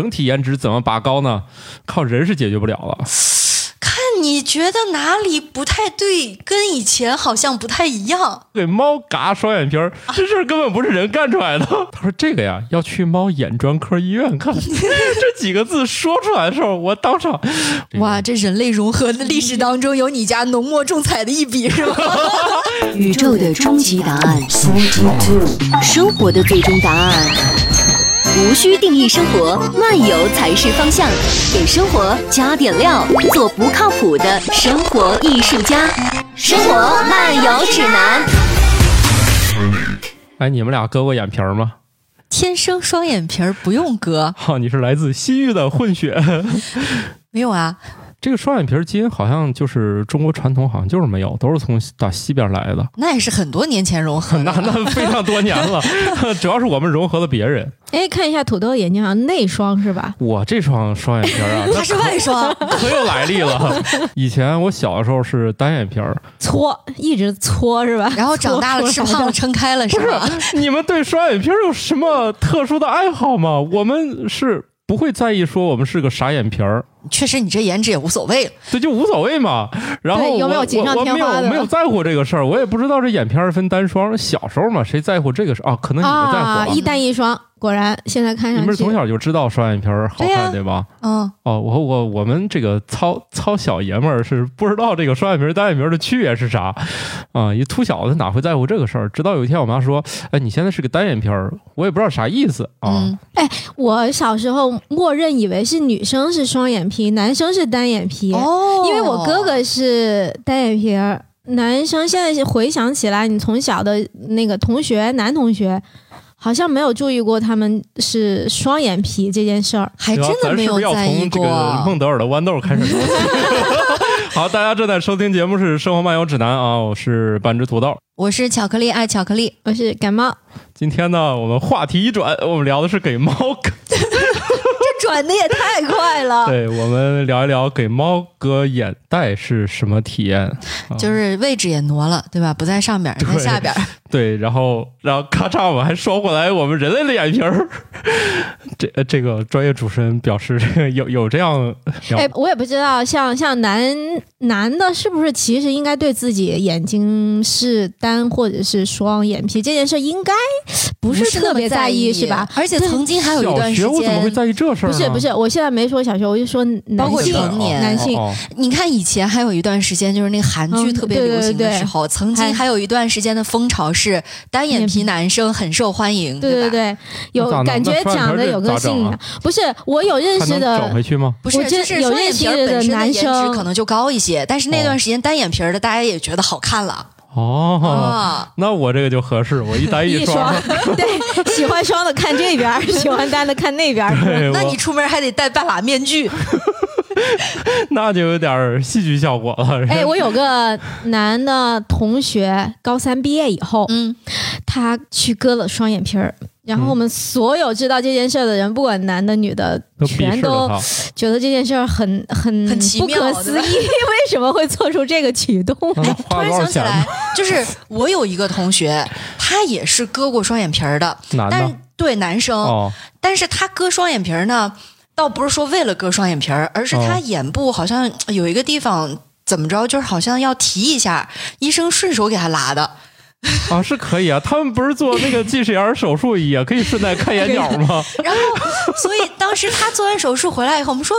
整体颜值怎么拔高呢？靠人是解决不了了。看你觉得哪里不太对，跟以前好像不太一样。对猫嘎双眼皮儿，这事儿根本不是人干出来的。他说这个呀，要去猫眼专科医院看。这几个字说出来的时候，我当场，哇，这人类融合的历史当中有你家浓墨重彩的一笔是吗？宇宙的终极答案，生活的最终答案。无需定义生活，漫游才是方向。给生活加点料，做不靠谱的生活艺术家。生活漫游指南。哎，你们俩割过眼皮儿吗？天生双眼皮儿不用割，哈、你是来自西域的混血。没有啊？这个双眼皮儿基因好像就是中国传统，好像就是没有，都是从打西边来的。那也是很多年前融合 的那那非常多年了，主要是我们融合了别人。哎，看一下土豆眼睛，好像内双是吧？我这双双眼皮儿啊，它是外双，可有来历了。以前我小的时候是单眼皮儿，搓，一直搓是吧？然后长大了吃胖了撑开了是吧？你们对双眼皮儿有什么特殊的爱好吗？我们是不会在意说我们是个傻眼皮儿。确实，你这颜值也无所谓了。这就无所谓嘛。然后有没有我锦上添花的有没有在乎这个事儿，我也不知道这眼片儿分单双。小时候嘛，谁在乎这个事儿啊？可能你们在乎啊，一单一双，果然现在看上去你们是从小就知道双眼皮儿好看，对吧？嗯，哦，我我我们这个糙糙小爷们儿是不知道这个双眼皮儿单眼皮儿的区别是啥啊！一秃小子哪会在乎这个事儿？直到有一天我妈说：“哎，你现在是个单眼皮儿。”我也不知道啥意思啊。嗯我小时候默认以为是女生是双眼皮，男生是单眼皮，哦因为我哥哥是单眼皮儿。男生现在回想起来，你从小的那个同学，男同学，好像没有注意过他们是双眼皮这件事儿。还真的没有咱是不是要在意从这个过。孟德尔的豌豆开始说起？好，大家正在收听节目是《生活漫游指南》啊，我是半只土豆。我是巧克力爱巧克力，我是感冒，今天呢，我们话题一转，我们聊的是给猫 转的也太快了。对我们聊一聊给猫割眼袋是什么体验。啊就是位置也挪了，对吧？不在上边，在下边儿。对，然后然后咔嚓，我们还双回来我们人类的眼皮儿。这呃这个专业主持人表示，这 个有有这样聊哎，我也不知道，像像男男的，是不是其实应该对自己眼睛是单或者是双眼皮这件事，应该不是特别在意，是吧？？而且曾经还有一段时学我怎么会间，在意这事儿？不是不是，我现在没说小学，我就说包括男性成年男性。你看以前还有一段时间，就是那个韩剧嗯特别流行的时候，曾经还还有一段时间的风潮是单眼皮男生很受欢迎，吧？对对对，有感觉那双眼皮儿长得有个性，不是我有认识的找的回去吗？不是，就是双有认识的眼皮本身的男颜值生可能就高一些，但是那段时间单眼皮的大家也觉得好看了哦，啊。那我这个就合适，我一单一双。对，喜欢双的看这边，喜欢单的看那边那你出门还得戴半拉面具，那就有点戏剧效果了。哎，我有个男的同学，高三毕业以后，嗯，他去割了双眼皮儿。然后我们所有知道这件事儿的人，不管男的女的，全都。觉得这件事儿很很很不可思议，为什么会做出这个举动？突然想起来？，就是我有一个同学，他也是割过双眼皮儿的，男的但对男生，哦，但是他割双眼皮儿呢，倒不是说为了割双眼皮儿，而是他哦眼部好像有一个地方怎么着，就是好像要提一下，医生顺手给他拉的。啊，是可以啊。他们不是做那个近视眼手术也可以顺带看眼角吗？然后，所以当时他做完手术回来以后，我们说，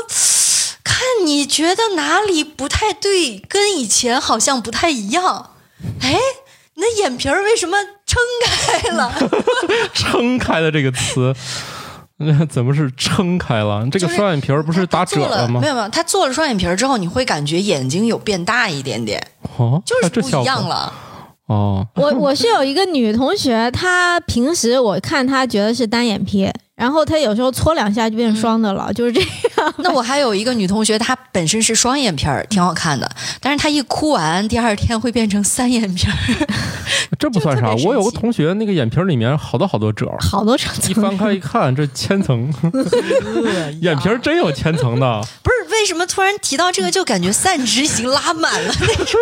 看你觉得哪里不太对，跟以前好像不太一样。哎，你的眼皮儿为什么撑开了？撑开了这个词，那 怎么是撑开了？这个双眼皮儿不是打褶吗没？有没有，他做了双眼皮儿之后，你会感觉眼睛有变大一点点，哦，就是不一样了。哦。我我是有一个女同学，她平时我看她觉得是单眼皮，然后她有时候搓两下就变双的了，就是这样。那我还有一个女同学，她本身是双眼皮儿，挺好看的，但是她一哭完，第二天会变成三眼皮儿。这不算啥，我有个同学，那个眼皮儿里面好多好多褶儿，好多层一翻开一看，这千层，眼皮儿真有千层的。不是为为什么突然提到这个，就感觉散值已经拉满了那种？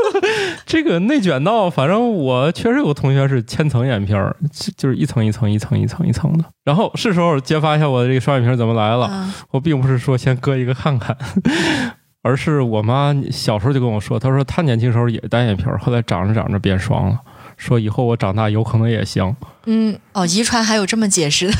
这个内卷到，反正我确实有个同学是千层眼皮儿，就就是一层一层一层一层一层的。然后是时候揭发一下我的这个双眼皮怎么来了。嗯我并不是说先割一个看看，而是我妈小时候就跟我说，她说她年轻时候也单眼皮儿，后来长着长着变双了。说以后我长大有可能也行。嗯，哦，遗传还有这么解释的？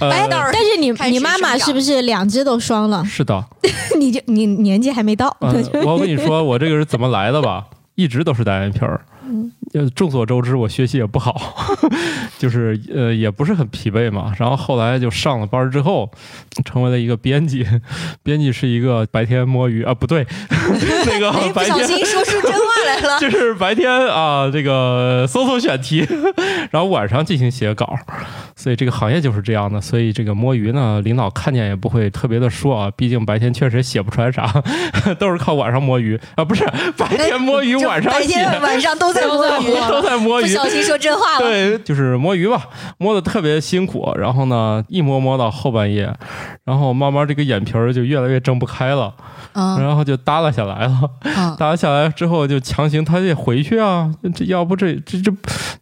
但是你你妈妈是不是两只都双了？是的，你就你年纪还没到，呃，我跟你说，我这个是怎么来的吧？一直都是单眼皮儿。呃，众所周知，我学习也不好，就是呃，也不是很疲惫嘛。然后后来就上了班之后，成为了一个编辑。编辑是一个白天摸鱼啊，不对，那个哎，不白天小心说出真话来了。就是白天啊，这个搜索选题，然后晚上进行写稿，所以这个行业就是这样的。所以这个摸鱼呢，领导看见也不会特别的说啊，毕竟白天确实写不出来啥，都是靠晚上摸鱼啊，不是白天摸鱼，晚上写，白天晚上都在摸鱼，都在摸鱼。不小心说真话了。对，就是摸鱼吧，摸的特别辛苦，然后呢，一摸摸到后半夜，然后慢慢这个眼皮儿就越来越睁不开了，嗯然后就耷拉下来了。嗯，拉下来之后就强行他得回去啊，这要不这这这，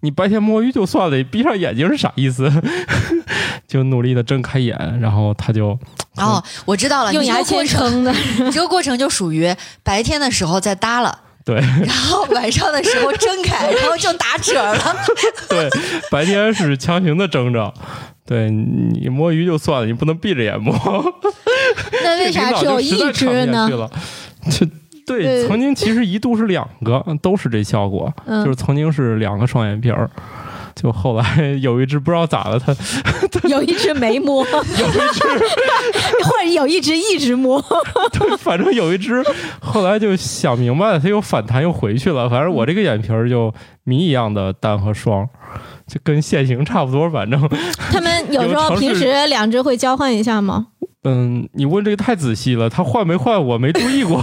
你白天摸鱼就算了，你闭上眼睛是啥意思？就努力的睁开眼，然后他就哦，我知道了，用牙签撑的。你这个过程就属于白天的时候在耷拉，对 然后晚上的时候睁开，然后就打褶了。对，白天是强行的睁着。对你摸鱼就算了，你不能闭着眼摸。那为啥只有一只呢？就对，对曾经其实一度是两个，都是这效果，嗯就是曾经是两个双眼皮儿。就后来有一只不知道咋了，它 有一只没摸，有一只或者有一只一直摸。对，反正有一只，后来就想明白了，它又反弹又回去了。反正我这个眼皮儿就谜一样的单和双，就跟现形差不多。反正，他们有时候平时两只会交换一下吗？嗯，你问这个太仔细了，它换没换我没注意过，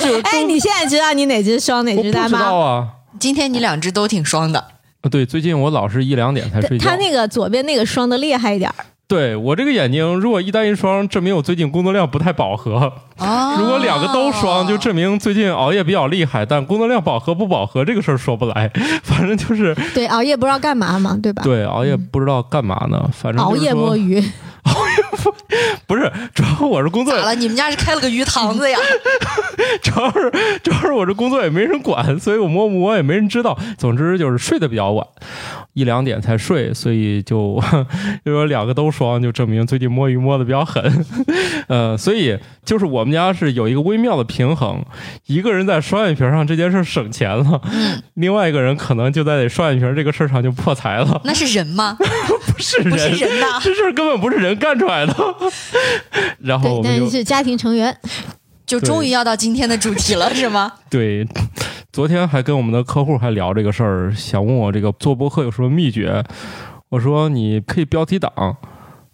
就哎，你现在知道你哪只双哪我不知只单吗？道啊。今天你两只都挺双的，啊对，最近我老是一两点才睡觉。他那个左边那个双的厉害一点儿，对我这个眼睛，如果一单一双，证明我最近工作量不太饱和；哦如果两个都双，就证明最近熬夜比较厉害。但工作量饱和不饱和这个事儿说不来，反正就是对，熬夜不知道干嘛嘛，对吧？对熬夜不知道干嘛呢，反正熬夜摸鱼。鱼，不是，主要我这工作咋，了？你们家是开了个鱼塘子呀？主要是主要是我这工作也没人管，所以我摸不摸也没人知道。总之就是睡得比较晚，一两点才睡，所以就 就说两个都双，就证明最近摸鱼摸的比较狠。呃，所以就是我们家是有一个微妙的平衡，一个人在双眼皮上这件事省钱了，另外一个人可能就在双眼皮这个事儿上就破财了。那是人吗？不是人，不是人呐这事儿根本不是人干出来的。然后但是家庭成员，就终于要到今天的主题了，是吗？对，昨天还跟我们的客户还聊这个事儿，想问我这个做播客有什么秘诀。我说你可以标题党，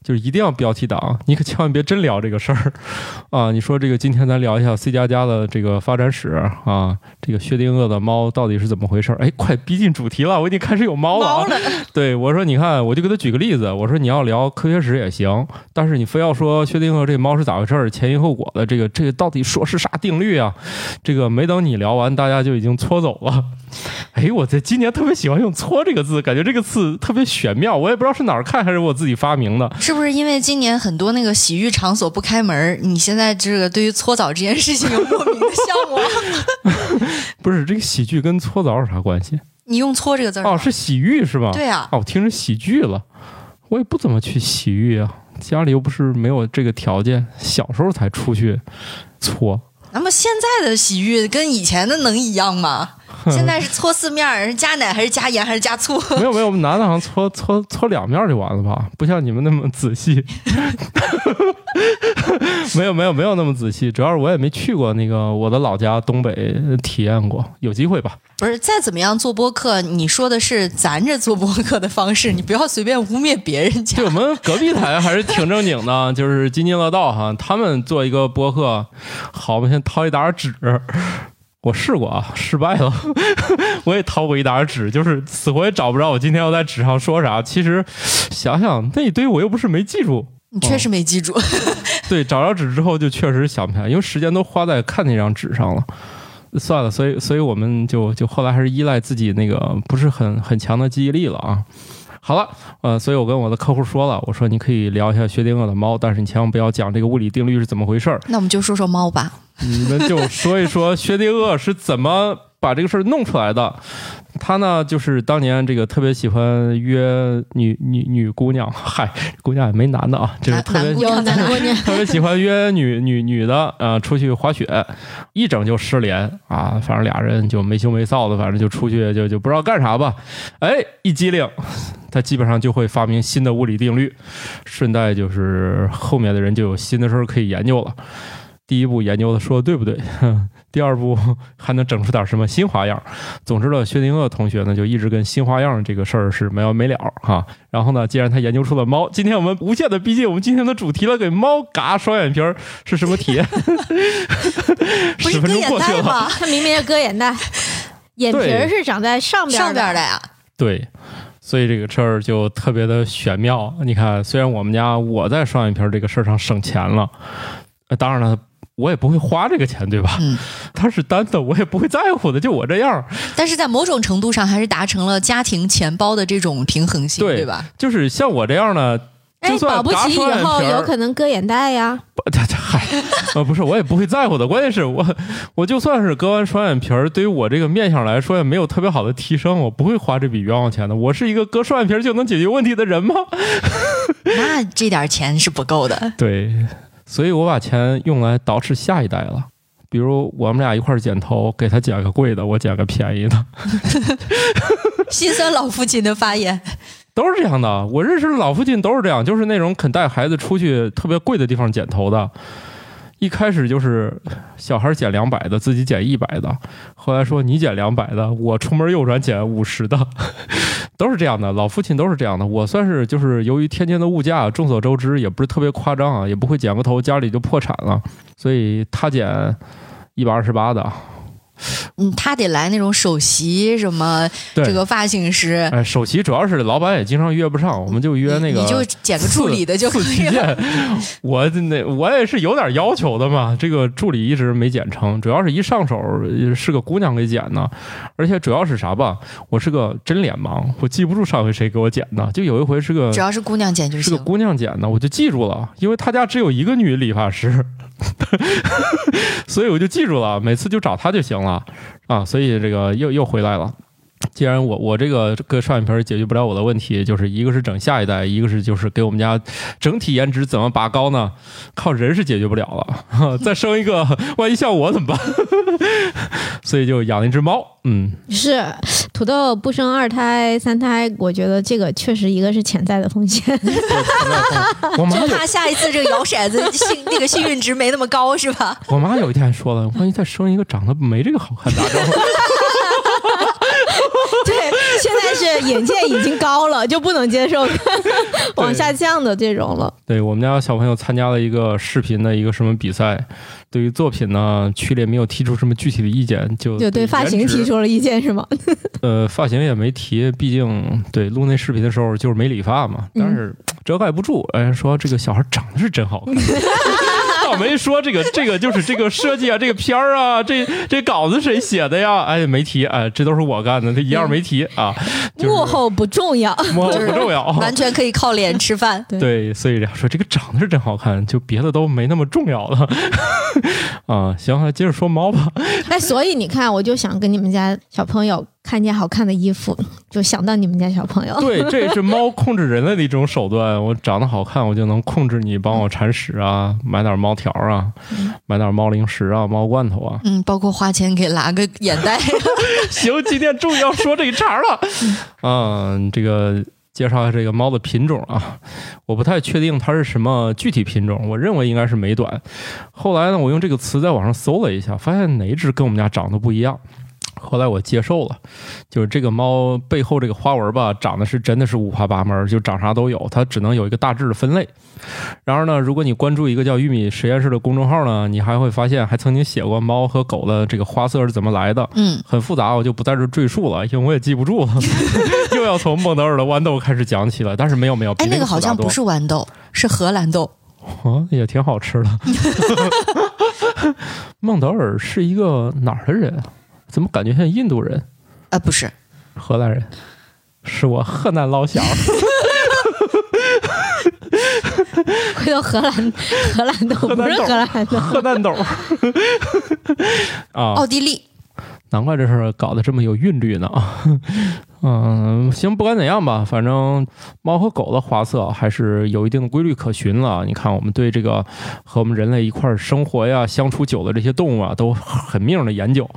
就是一定要标题党，你可千万别真聊这个事儿 啊！你说这个今天咱聊一下 C 加加的这个发展史啊，这个薛定谔的猫到底是怎么回事？哎，快逼近主题了，我已经开始有猫了、啊。猫了，对我说，你看，我就给他举个例子，我说你要聊科学史也行，但是你非要说薛定谔这猫是咋回事儿，前因后果的这个这个到底说是啥定律啊？这个没等你聊完，大家就已经搓走了。哎，我在今年特别喜欢用“搓”这个字，感觉这个字特别玄妙，我也不知道是哪儿看还是我自己发明的。是不是因为今年很多那个洗浴场所不开门儿，你现在这个对于搓澡这件事情有莫名的向往？不是这个洗浴跟搓澡有啥关系？你用“搓”这个字儿哦，是洗浴是吧？对啊，哦，我听成喜剧了，我也不怎么去洗浴啊，家里又不是没有这个条件，小时候才出去搓。那么现在的洗浴跟以前的能一样吗？现在是搓四面儿，是加奶还是加盐还是加醋？没有没有，我们男的好像搓搓搓两面就完了吧？不像你们那么仔细。没有没有没有那么仔细，主要是我也没去过那个我的老家东北体验过，有机会吧？不是，再怎么样做播客，你说的是咱这做播客的方式，你不要随便污蔑别人家对。我们隔壁台还是挺正经的，就是津津乐道哈。他们做一个播客，好，我们先掏一沓纸。我试过啊，失败了。我也掏过一沓纸，就是死活也找不着我今天要在纸上说啥。其实想想那一堆，我又不是没记住。你确实没记住，对，找着纸之后就确实想不起来，因为时间都花在看那张纸上了。算了，所以所以我们就就后来还是依赖自己那个不是很很强的记忆力了啊。好了，呃，所以我跟我的客户说了，我说你可以聊一下薛定谔的猫，但是你千万不要讲这个物理定律是怎么回事儿，那我们就说说猫吧。你们就说一说薛定谔是怎么把这个事儿弄出来的。他呢，就是当年这个特别喜欢约女女女姑娘，嗨，姑娘也没男的啊，就是特别有？男姑娘，特别喜欢约女女女的，呃，出去滑雪，一整就失联啊，反正俩人就没羞没臊的，反正就出去就就不知道干啥吧。哎，一机灵，他基本上就会发明新的物理定律，顺带就是后面的人就有新的事儿可以研究了。第一步研究的说的对不对？哼 第二步还能整出点什么新花样？总之呢，薛定谔同学呢就一直跟新花样这个事儿是没完没了哈。然后呢，既然他研究出了猫，今天我们无限的逼近我们今天的主题了，给猫嘎双眼皮儿是什么体验？不十分是割眼钟过去了，袋吗？他明明要割眼袋，眼皮儿是长在上边儿上边儿的呀，对，所以这个事儿就特别的玄妙。你看，虽然我们家我在双眼皮儿这个事儿上省钱了，呃当然了。我也不会花这个钱，对吧？嗯，它是单的，我也不会在乎的，就我这样。但是在某种程度上还是达成了家庭钱包的这种平衡性，对对吧？就是像我这样的，算保不齐以后有可能割眼袋呀。嗨，呃，不是，我也不会在乎的。关键是我，我就算是割完双眼皮儿，对于我这个面相来说也没有特别好的提升，我不会花这笔冤枉钱的。我是一个割双眼皮就能解决问题的人吗？那这点钱是不够的。对，所以我把钱用来捯饬下一代了。比如我们俩一块儿剪头，给他剪个贵的，我剪个便宜的，心酸老父亲的发言，都是这样的。我认识的老父亲都是这样，就是那种肯带孩子出去特别贵的地方剪头的。一开始就是小孩减两百的，自己减一百的，后来说你减两百的，我出门右转减五十的，都是这样的。老父亲都是这样的。我算是就是由于天津的物价，众所周知，也不是特别夸张啊，也不会剪个头家里就破产了，所以他减一百二十八的，嗯，他得来那种首席什么这个发型师，哎，首席主要是老板也经常约不上，我们就约那个你就剪个助理的就可以了。我那我也是有点要求的嘛。这个助理一直没剪成，主要是一上手呃是个姑娘给剪的，而且主要是啥吧？我是个真脸盲，我记不住上回谁给我剪的。就有一回是个只要是姑娘剪就是。个姑娘剪的，我就记住了，因为他家只有一个女理发师，所以我就记住了，每次就找他就行了啊。所以这个又又回来了。既然我我这个割双眼皮儿解决不了我的问题，就是一个是整下一代，一个是就是给我们家整体颜值怎么拔高呢？靠人是解决不了了，再生一个，万一像我怎么办？所以就养了一只猫，嗯，是土豆不生二胎、三胎，我觉得这个确实一个是潜在的风险。我妈有就怕下一次这个摇骰子幸那个幸运值没那么高是吧？我妈有一天还说了，万一再生一个长得没这个好看咋整？对，现在是眼界已经高了，就不能接受往下降的这种了。对我们家小朋友参加了一个视频的一个什么比赛，对于作品呢，区里没有提出什么具体的意见，就就对发型提出了意见是吗？呃，发型也没提，毕竟对录那视频的时候就是没理发嘛，但是遮盖不住。哎，说这个小孩长得是真好看，倒没说这个这个就是这个设计啊，这个片儿啊，这这稿子谁写的呀？哎，没提，哎，这都是我干的，他一样没提啊。就是幕后不重要。幕后不重要，完全可以靠脸吃饭。对对，所以说这个长得是真好看，就别的都没那么重要了。啊，行，那接着说猫吧。哎，所以你看，我就想跟你们家小朋友看见好看的衣服，就想到你们家小朋友。对，这也是猫控制人类的一种手段。我长得好看，我就能控制你，帮我铲屎啊，买点猫条啊，买点猫零食啊，猫罐头啊。嗯，包括花钱给拉个眼袋。行，今天终于要说这一茬了。嗯，这个介绍一下这个猫的品种啊，我不太确定它是什么具体品种，我认为应该是美短。后来呢，我用这个词在网上搜了一下，发现哪一只跟我们家长得不一样。后来我接受了，就是这个猫背后这个花纹吧，长得是真的是五花八门，就长啥都有，它只能有一个大致的分类。然而呢，如果你关注一个叫“玉米实验室”的公众号呢，你还会发现还曾经写过猫和狗的这个花色是怎么来的，嗯，很复杂，我就不在这赘述了，因为我也记不住了，又要从孟德尔的豌豆开始讲起了。但是没有没有，比哎，那个好像不是豌豆，是荷兰豆。啊，也挺好吃的。孟德尔是一个哪儿的人啊？怎么感觉像印度人、啊，不是，荷兰人？是我河南老乡。回头荷兰，荷兰豆不是荷兰豆，荷兰豆啊，奥地利。难怪这事儿搞得这么有韵律呢。嗯，行，不管怎样吧，反正猫和狗的花色还是有一定的规律可循了。你看，我们对这个和我们人类一块儿生活呀、相处久的这些动物啊，都很命的研究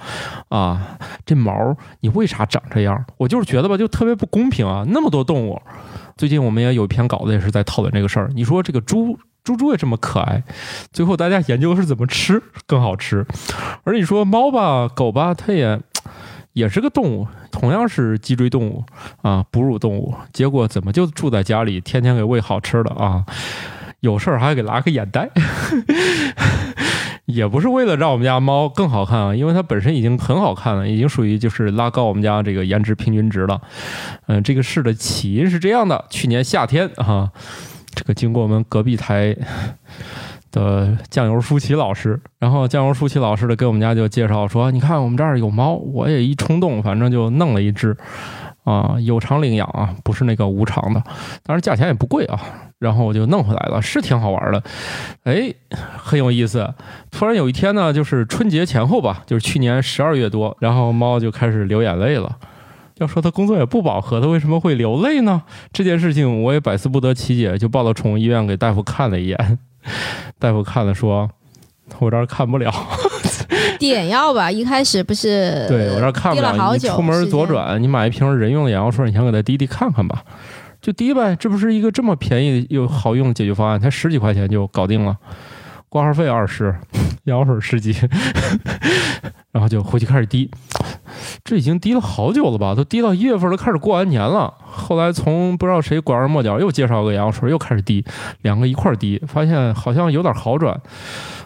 啊。这毛你为啥长这样？我就是觉得吧，就特别不公平啊！那么多动物，最近我们也有一篇稿子也是在讨论这个事儿。你说这个猪。猪猪也这么可爱，最后大家研究是怎么吃更好吃，而你说猫吧、狗吧，它也也是个动物，同样是脊椎动物啊，哺乳动物，结果怎么就住在家里，天天给喂好吃的啊？有事儿还给拉个眼袋，也不是为了让我们家猫更好看啊，因为它本身已经很好看了，已经属于就是拉高我们家这个颜值平均值了。嗯、这个事的起因是这样的，去年夏天啊，这个经过我们隔壁台的酱油舒淇老师，然后酱油舒淇老师的给我们家就介绍说，你看我们这儿有猫，我也一冲动，反正就弄了一只，啊，有偿领养啊，不是那个无偿的，当然价钱也不贵啊，然后我就弄回来了，是挺好玩的，哎，很有意思。突然有一天呢，就是春节前后吧，就是去年十二月多，然后猫就开始流眼泪了。要说它工作也不饱和，它为什么会流泪呢？这件事情我也百思不得其解，就抱到宠物医院给大夫看了一眼，大夫看了说，我这儿看不了，点药吧，一开始不是对我这儿看不滴了你出门左转，你买一瓶人用的眼药水，你先给他滴滴看看吧，就滴呗，这不是一个这么便宜又好用的解决方案，才十几块钱就搞定了，挂号费二十，眼 药水十几，然后就回去开始滴。这已经滴了好久了吧？都滴到一月份，都开始过完年了。后来从不知道谁拐弯抹角又介绍个眼药水，又开始滴，两个一块滴，发现好像有点好转。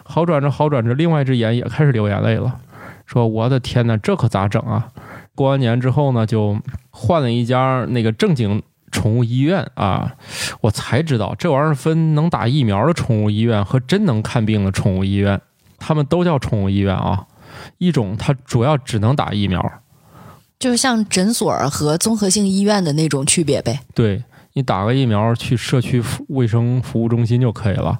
好转着好转着，另外一只眼也开始流眼泪了，说：“我的天哪，这可咋整啊？”过完年之后呢，就换了一家那个正经宠物医院啊，我才知道这玩意儿分能打疫苗的宠物医院和真能看病的宠物医院，他们都叫宠物医院啊。一种它主要只能打疫苗，就是像诊所和综合性医院的那种区别呗。对你打个疫苗去社区服卫生服务中心就可以了。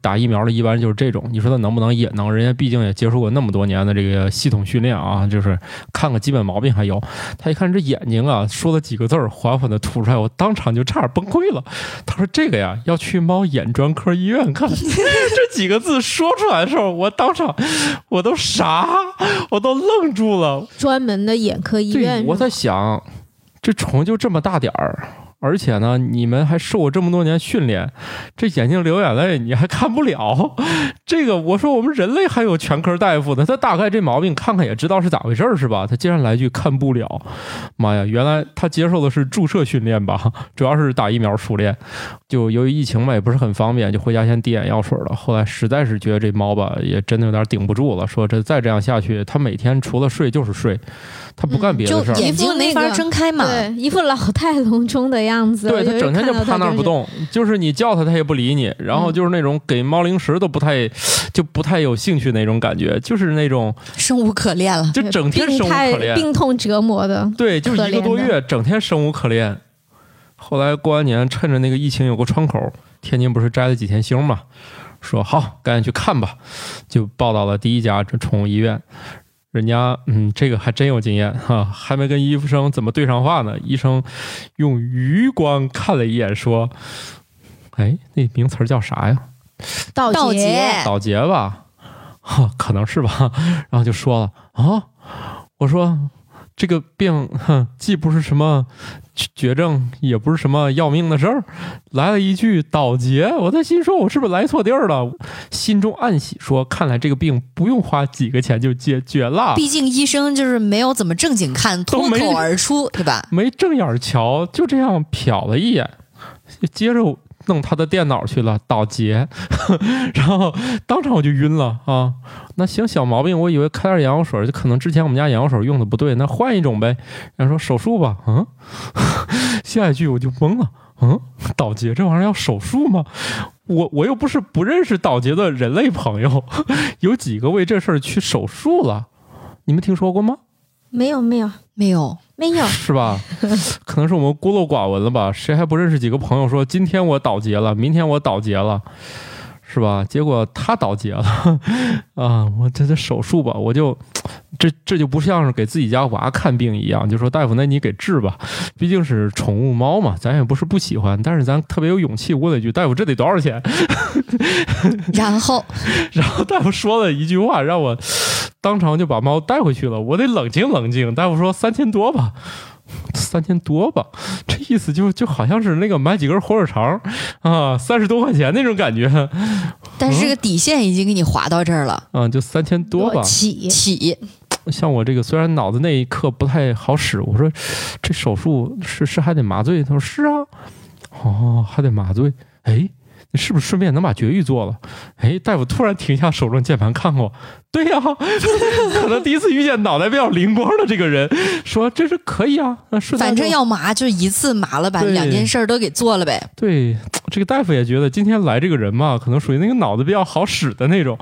打疫苗的一般就是这种，你说他能不能也能？人家毕竟也接受过那么多年的这个系统训练啊，就是看个基本毛病还有。他一看这眼睛啊，说了几个字儿，缓缓的吐出来，我当场就差点崩溃了。他说这个呀，要去猫眼专科医院看。这几个字说出来的时候，我当场我都傻，我都愣住了。专门的眼科医院，我在想，这虫就这么大点儿，而且呢，你们还受过这么多年训练，这眼睛流眼泪你还看不了。这个我说我们人类还有全科大夫呢，他大概这毛病看看也知道是咋回事儿是吧？他竟然来句看不了，妈呀，原来他接受的是注射训练吧？主要是打疫苗熟练。就由于疫情嘛，也不是很方便，就回家先滴眼药水了。后来实在是觉得这猫吧，也真的有点顶不住了，说这再这样下去，它每天除了睡就是睡，它不干别的就事儿。眼睛没法睁开嘛。对，一副老态龙钟的样子。对他整天就。趴那儿不动，就是你叫它，它也不理你，然后就是那种给猫零食都不太，就不太有兴趣那种感觉，就是那种生无可恋了。就整天生无可恋，病痛折磨的，对，就是一个多月，整天生无可恋。后来过完年，趁着那个疫情有个窗口，天津不是摘了几天星嘛，说好赶紧去看吧，就报到了第一家这宠物医院。人家嗯，这个还真有经验哈、还没跟医生怎么对上话呢，医生用余光看了一眼，说：“哎，那名词儿叫啥呀？道道杰倒结吧，哈，可能是吧。然后就说了啊，我说这个病，哼，既不是什么绝症，也不是什么要命的事儿，来了一句倒结，我在心说，我是不是来错地儿了？心中暗喜，说看来这个病不用花几个钱就解决了。毕竟医生就是没有怎么正经看，脱口而出，对吧？没正眼儿瞧，就这样瞟了一眼，接着弄他的电脑去了，倒结，然后当场我就晕了啊！那行，小毛病，我以为开点眼药水，就可能之前我们家眼药水用的不对，那换一种呗。然后说手术吧，嗯，下一句我就懵了，嗯，倒结这玩意儿要手术吗？我我又不是不认识岛杰的人类朋友，有几个为这事儿去手术了，你们听说过吗？没有没有没有，没有，是吧？可能是我们孤陋寡闻了吧？谁还不认识几个朋友说今天我倒结了，明天我倒结了，是吧？结果他倒结了 啊！我这这手术吧，我就这这就不像是给自己家娃看病一样，就说大夫，那你给治吧，毕竟是宠物猫嘛，咱也不是不喜欢，但是咱特别有勇气，问了一句，大夫这得多少钱？然后然后大夫说了一句话，让我当场就把猫带回去了。我得冷静冷静。大夫说三千多吧，三千多吧，这意思就就好像是那个买几根火腿肠啊，三十多块钱那种感觉但是这个底线已经给你划到这儿了，啊，就三千多吧。起起像我这个虽然脑子那一刻不太好使，我说这手术是是还得麻醉，他说是啊，哦还得麻醉，哎。你是不是顺便能把绝育做了？哎，大夫突然停下手中键盘看我，对呀、可能第一次遇见脑袋比较灵光的这个人，说这是可以啊，那顺反正要麻就一次麻了，把对两件事儿都给做了呗。对这个大夫也觉得今天来这个人嘛，可能属于那个脑子比较好使的那种，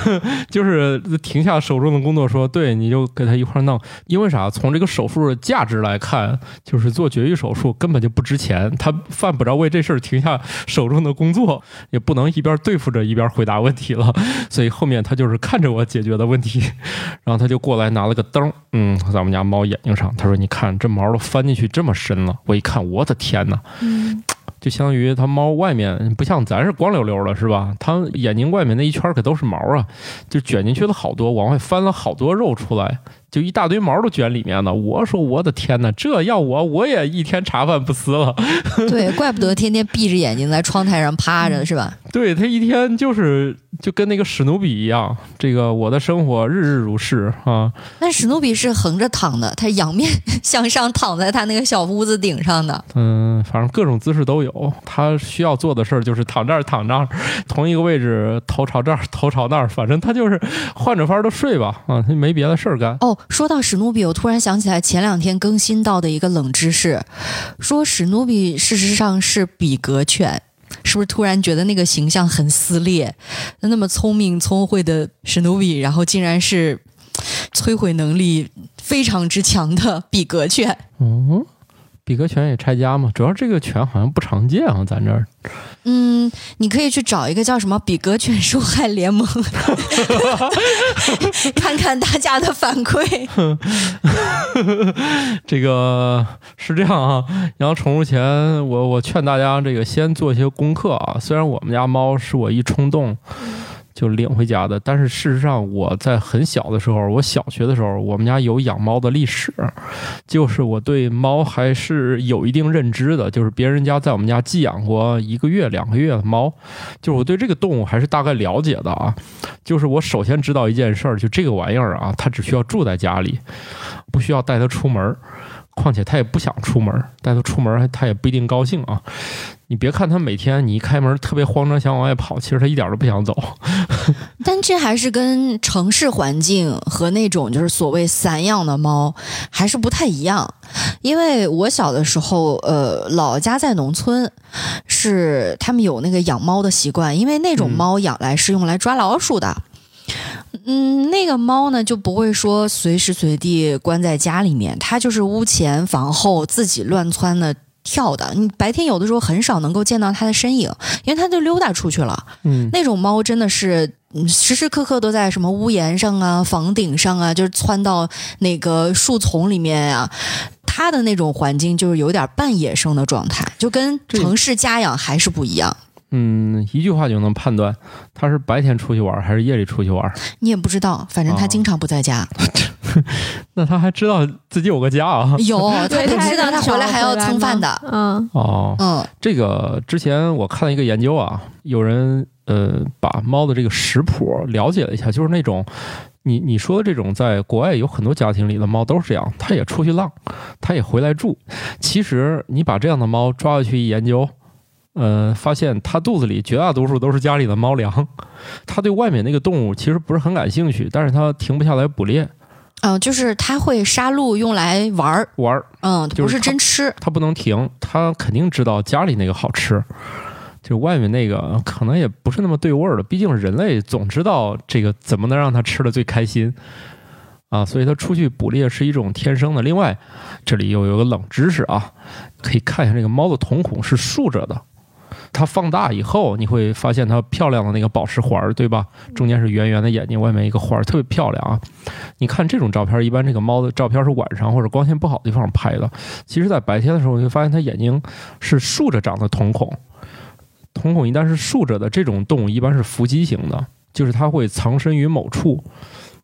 就是停下手中的工作说，对，你就给他一块儿弄。因为啥？从这个手术的价值来看，就是做绝育手术根本就不值钱，他犯不着为这事儿停下手中的工作，也不能一边对付着一边回答问题了。所以后面他就是看着我解决的问题，然后他就过来拿了个灯，嗯，在我们家猫眼睛上，他说：“你看这毛都翻进去这么深了。”我一看，我的天哪！就相当于它猫外面不像咱是光溜溜的，是吧？它眼睛外面那一圈可都是毛啊，就卷进去了好多，往外翻了好多肉出来，就一大堆毛都卷里面了。我说我的天哪，这要我我也一天茶饭不思了。对，怪不得天天闭着眼睛在窗台上趴着，是吧？对他一天就是就跟那个史努比一样，这个我的生活日日如是啊。但史努比是横着躺的，他仰面向上躺在他那个小屋子顶上的。嗯，反正各种姿势都有。他需要做的事儿就是躺这儿躺那儿，同一个位置，头朝这儿，头朝那儿，反正他就是换着法儿的睡吧。啊，他没别的事儿干。哦，说到史努比，我突然想起来前两天更新到的一个冷知识，说史努比事实上是比格犬。是不是突然觉得那个形象很撕裂？那么聪明聪慧的史努比，然后竟然是摧毁能力非常之强的比格犬。嗯，比格犬也拆家嘛，主要这个犬好像不常见啊，咱这儿。嗯，你可以去找一个叫什么比格犬受害联盟，看看大家的反馈。这个是这样啊，养宠物前，我我劝大家这个先做一些功课啊。虽然我们家猫是我一冲动就领回家的，但是事实上我在很小的时候，我小学的时候，我们家有养猫的历史，就是我对猫还是有一定认知的。就是别人家在我们家寄养过一个月、两个月的猫，就是我对这个动物还是大概了解的啊。就是我首先知道一件事儿，就这个玩意儿啊，它只需要住在家里，不需要带它出门儿。况且他也不想出门儿，带它出门儿它也不一定高兴啊。你别看他每天你一开门特别慌张想往外跑，其实他一点儿都不想走。但这还是跟城市环境和那种就是所谓散养的猫还是不太一样。因为我小的时候，呃，老家在农村，是他们有那个养猫的习惯，因为那种嗯猫养来是用来抓老鼠的。嗯，那个猫呢就不会说随时随地关在家里面，它就是屋前房后自己乱窜的跳的。你白天有的时候很少能够见到它的身影，因为它就溜达出去了。嗯，那种猫真的是。嗯，时时刻刻都在什么屋檐上啊、房顶上啊，就是窜到那个树丛里面啊。它的那种环境就是有点半野生的状态，就跟城市家养还是不一样。嗯，一句话就能判断他是白天出去玩儿还是夜里出去玩儿。你也不知道，反正它哦经常不在家。那他还知道自己有个家啊？有，它对，他知道他回来还要蹭饭的。嗯，哦，嗯，这个之前我看了一个研究啊，有人呃把猫的这个食谱了解了一下，就是那种你你说的这种，在国外有很多家庭里的猫都是这样，它也出去浪，它也回来住。其实你把这样的猫抓回去一研究。呃，发现它肚子里绝大多数都是家里的猫粮，它对外面那个动物其实不是很感兴趣，但是它停不下来捕猎嗯、就是它会杀戮用来玩儿，玩儿，嗯，不是就是它真吃。它不能停，它肯定知道家里那个好吃，就外面那个可能也不是那么对味儿的，毕竟人类总知道这个怎么能让它吃的最开心啊，所以它出去捕猎是一种天生的。另外，这里又有个冷知识啊，可以看一下这个猫的瞳孔是竖着的。它放大以后，你会发现它漂亮的那个宝石环儿，对吧？中间是圆圆的眼睛，外面一个环儿，特别漂亮啊！你看这种照片，一般这个猫的照片是晚上或者光线不好的地方拍的。其实，在白天的时候，你会发现它眼睛是竖着长的瞳孔。瞳孔一旦是竖着的，这种动物一般是伏击型的，就是它会藏身于某处，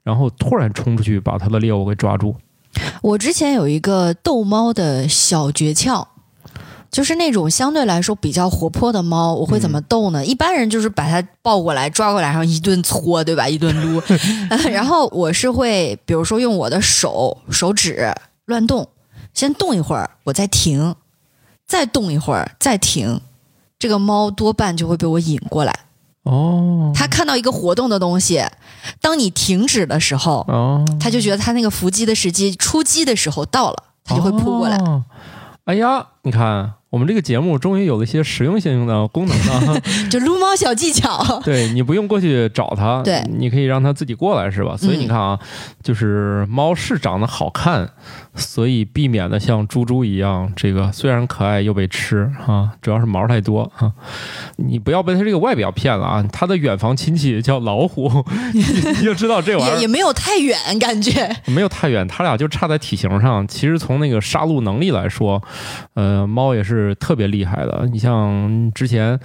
然后突然冲出去把它的猎物给抓住。我之前有一个逗猫的小诀窍，就是那种相对来说比较活泼的猫，我会怎么逗呢？一般人就是把它抱过来、抓过来，然后一顿搓，对吧？一顿撸。然后我是会，比如说用我的手手指乱动，先动一会儿，我再停，再动一会儿，再停。这个猫多半就会被我引过来。哦它看到一个活动的东西，当你停止的时候，哦，它就觉得它那个伏击的时机、出击的时候到了，它就会扑过来。哦哎呀，你看，我们这个节目终于有了一些实用性的功能了。就撸猫小技巧。对你不用过去找它，对嗯你可以让它自己过来，是吧？所以你看啊，就是猫是长得好看，所以避免的像猪猪一样，这个虽然可爱又被吃啊，主要是毛太多啊。你不要被它这个外表骗了啊，它的远房亲戚叫老虎，你 你就知道这玩意儿也也没有太远，感觉没有太远，它俩就差在体型上。其实从那个杀戮能力来说，呃，猫也是特别厉害的。你像之前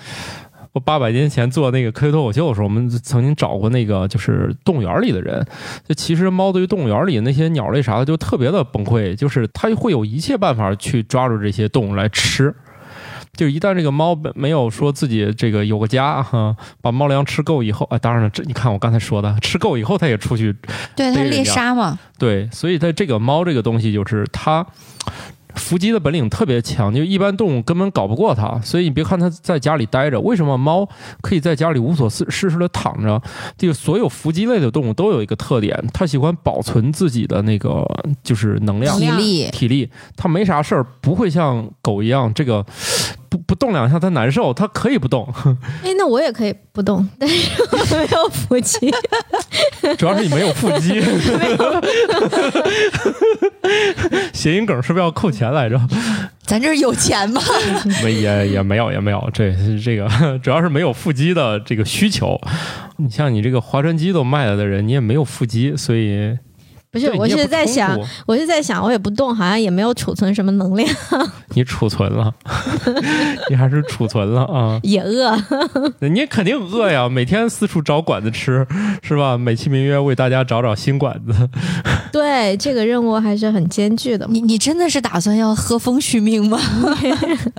我八百年前做那个科学脱口秀的时候，我们曾经找过那个就是动物园里的人。就其实猫对于动物园里那些鸟类啥的就特别的崩溃，就是它会有一切办法去抓住这些动物来吃。就一旦这个猫没有说自己这个有个家哈，把猫粮吃够以后，啊，当然了，这你看我刚才说的，吃够以后它也出去对它猎杀嘛。对，所以它这个猫这个东西就是它伏击的本领特别强，就一般动物根本搞不过它。所以你别看它在家里待着，为什么猫可以在家里无所事事事的躺着？这个所有伏击类的动物都有一个特点，它喜欢保存自己的那个就是能量体力体力，它没啥事儿，不会像狗一样这个。不不动两下他难受，他可以不动，哎，那我也可以不动，但是我没有腹肌。主要是你没有腹肌。谐音梗是不是要扣钱来着？咱这儿有钱吗？没也也没有也没有，这这个主要是没有腹肌的这个需求。你像你这个划船机都卖了的人，你也没有腹肌，所以不是，我是在想，我是在想，我也不动，好像也没有储存什么能量，你储存了，你还是储存了啊？也饿。你肯定饿呀，每天四处找馆子吃，是吧？美其名曰为大家找找新馆子。对，这个任务还是很艰巨的。你你真的是打算要喝风续命吗？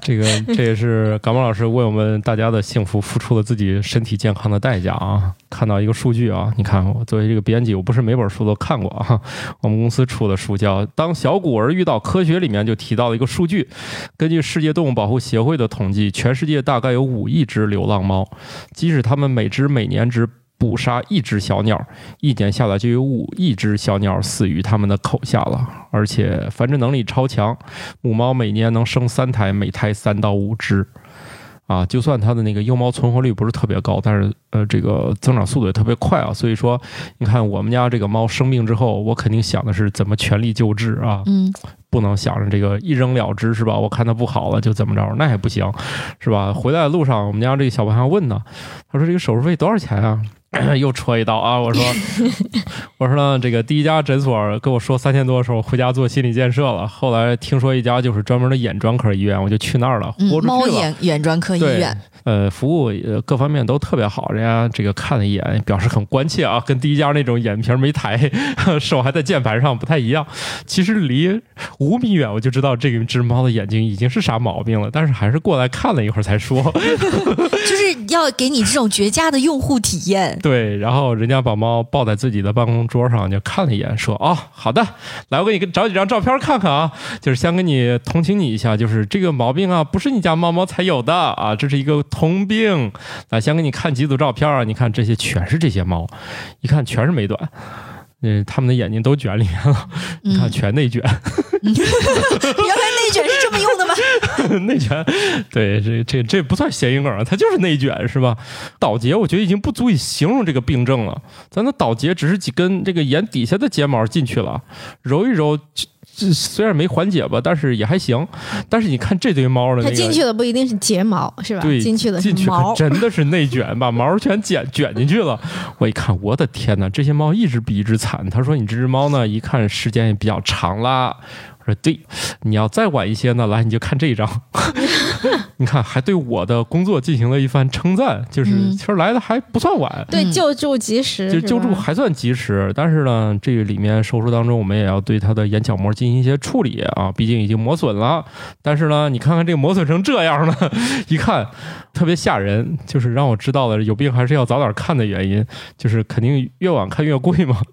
这个这也是感冒老师为我们大家的幸福付出了自己身体健康的代价啊！看到一个数据啊，你看我作为这个编辑，我不是每本书都看过啊。我们公司出的书叫《当小骨儿遇到科学》，里面就提到了一个数据，根据世界动物保护协会的统计，全世界大概有五亿只流浪猫，即使它们每只每年只捕杀一只小鸟，一年下来就有五亿只小鸟死于它们的口下了，而且繁殖能力超强，母猫每年能生三胎，每胎三到五只。啊，就算它的那个幼猫存活率不是特别高，但是呃，这个增长速度也特别快啊。所以说，你看我们家这个猫生病之后，我肯定想的是怎么全力救治啊，嗯，不能想着这个一扔了之是吧？我看它不好了就怎么着，那也不行，是吧？回来的路上，我们家这个小朋友问呢，他说这个手术费多少钱啊？又戳一刀啊！我说，我说呢，这个第一家诊所跟我说三千多的时候，回家做心理建设了。后来听说一家就是专门的眼专科医院，我就去那儿了，嗯豁出猫去了。眼眼专科医院，呃，服务呃各方面都特别好，人家这个看了一眼，表示很关切啊，跟第一家那种眼皮没抬，手还在键盘上不太一样。其实离五米远我就知道这个只猫的眼睛已经是啥毛病了，但是还是过来看了一会儿才说。就是要给你这种绝佳的用户体验。对，然后人家把猫抱在自己的办公桌上，就看了一眼，说：“哦，好的，来，我给你找几张照片看看啊，就是先跟你同情你一下，就是这个毛病啊，不是你家猫猫才有的啊，这是一个通病。来，先给你看几组照片啊，你看这些全是这些猫，一看全是美短。”嗯，它们的眼睛都卷里面了，你看全内卷，原来内卷是这么用？内卷，对，这这这不算谐音梗啊，它就是内卷是吧？倒睫我觉得已经不足以形容这个病症了，咱的倒睫只是几根这个眼底下的睫毛进去了，揉一揉。这虽然没缓解吧，但是也还行。但是你看这堆猫的那个，它进去的不一定是睫毛，是吧？对，进去的进去。真的是内卷，把毛全卷卷进去了。我一看，我的天哪，这些猫一只比一只惨。他说：“你这只猫呢，一看时间也比较长啦。”我说：“对，你要再晚一些呢，来你就看这一张。你看，还对我的工作进行了一番称赞，就是、嗯其实来的还不算晚。对，嗯救助及时，就救助还算及时，但是呢，这个里面手术当中，我们也要对他的眼角膜进行一些处理啊，毕竟已经磨损了。但是呢，你看看这个磨损成这样了，一看特别吓人，就是让我知道了有病还是要早点看的原因，就是肯定越晚看越贵嘛。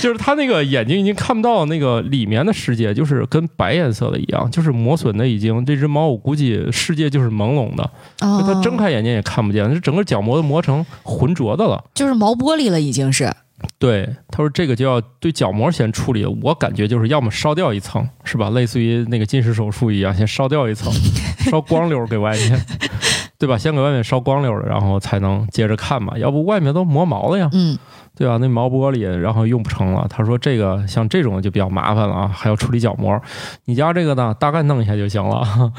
就是他那个眼睛已经看不到那个里面的世界，就是跟白颜色的一样，就是磨损的已经这只猫，我估计世界就是朦胧的，它睁开眼睛也看不见，这整个角膜都磨成浑浊的了。就是毛玻璃了，已经是。对，他说这个就要对角膜先处理，我感觉就是要么烧掉一层，是吧？类似于那个近视手术一样，先烧掉一层，烧光溜儿给外面，对吧？先给外面烧光溜儿了，然后才能接着看嘛，要不外面都磨毛了呀。嗯，对吧？那毛玻璃，然后用不成了。他说这个像这种就比较麻烦了啊，还要处理角膜。你家这个呢，大概弄一下就行了，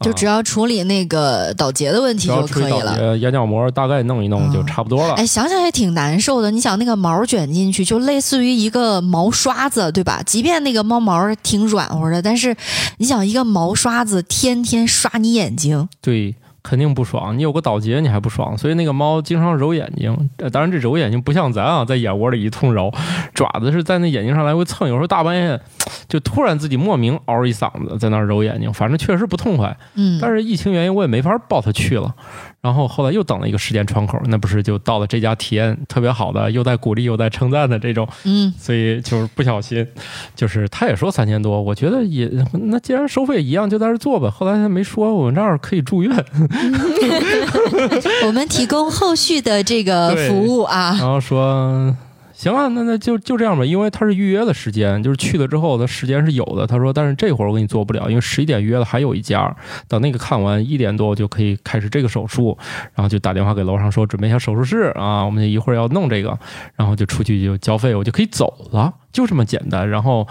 就只要处理那个倒结的问题就可以了。眼角膜大概弄一弄就差不多了。哎，想想也挺难受的。你想那个毛卷进去，就类似于一个毛刷子，对吧？即便那个猫毛挺软和的，但是你想一个毛刷子天天刷你眼睛，对，肯定不爽。你有个倒结，你还不爽，所以那个猫经常揉眼睛。呃当然，这揉眼睛不像咱啊，在眼窝里一通揉，爪子是在那眼睛上来回蹭。有时候大半夜就突然自己莫名嗷一嗓子在那儿揉眼睛，反正确实不痛快。嗯，但是疫情原因，我也没法抱它去了。然后后来又等了一个时间窗口，那不是就到了这家体验特别好的，又在鼓励又在称赞的这种，嗯，所以就是不小心，就是他也说三千多，我觉得也那既然收费一样，就在这儿做吧。后来他没说我们这儿可以住院，我们提供后续的这个服务啊。然后说。行啊，那那就就这样吧，因为他是预约的时间，就是去了之后他时间是有的。他说，但是这会儿我给你做不了，因为十一点约了还有一家，等那个看完一点多我就可以开始这个手术。然后就打电话给楼上说准备一下手术室啊，我们一会儿要弄这个，然后就出去就交费，我就可以走了，就这么简单。然后，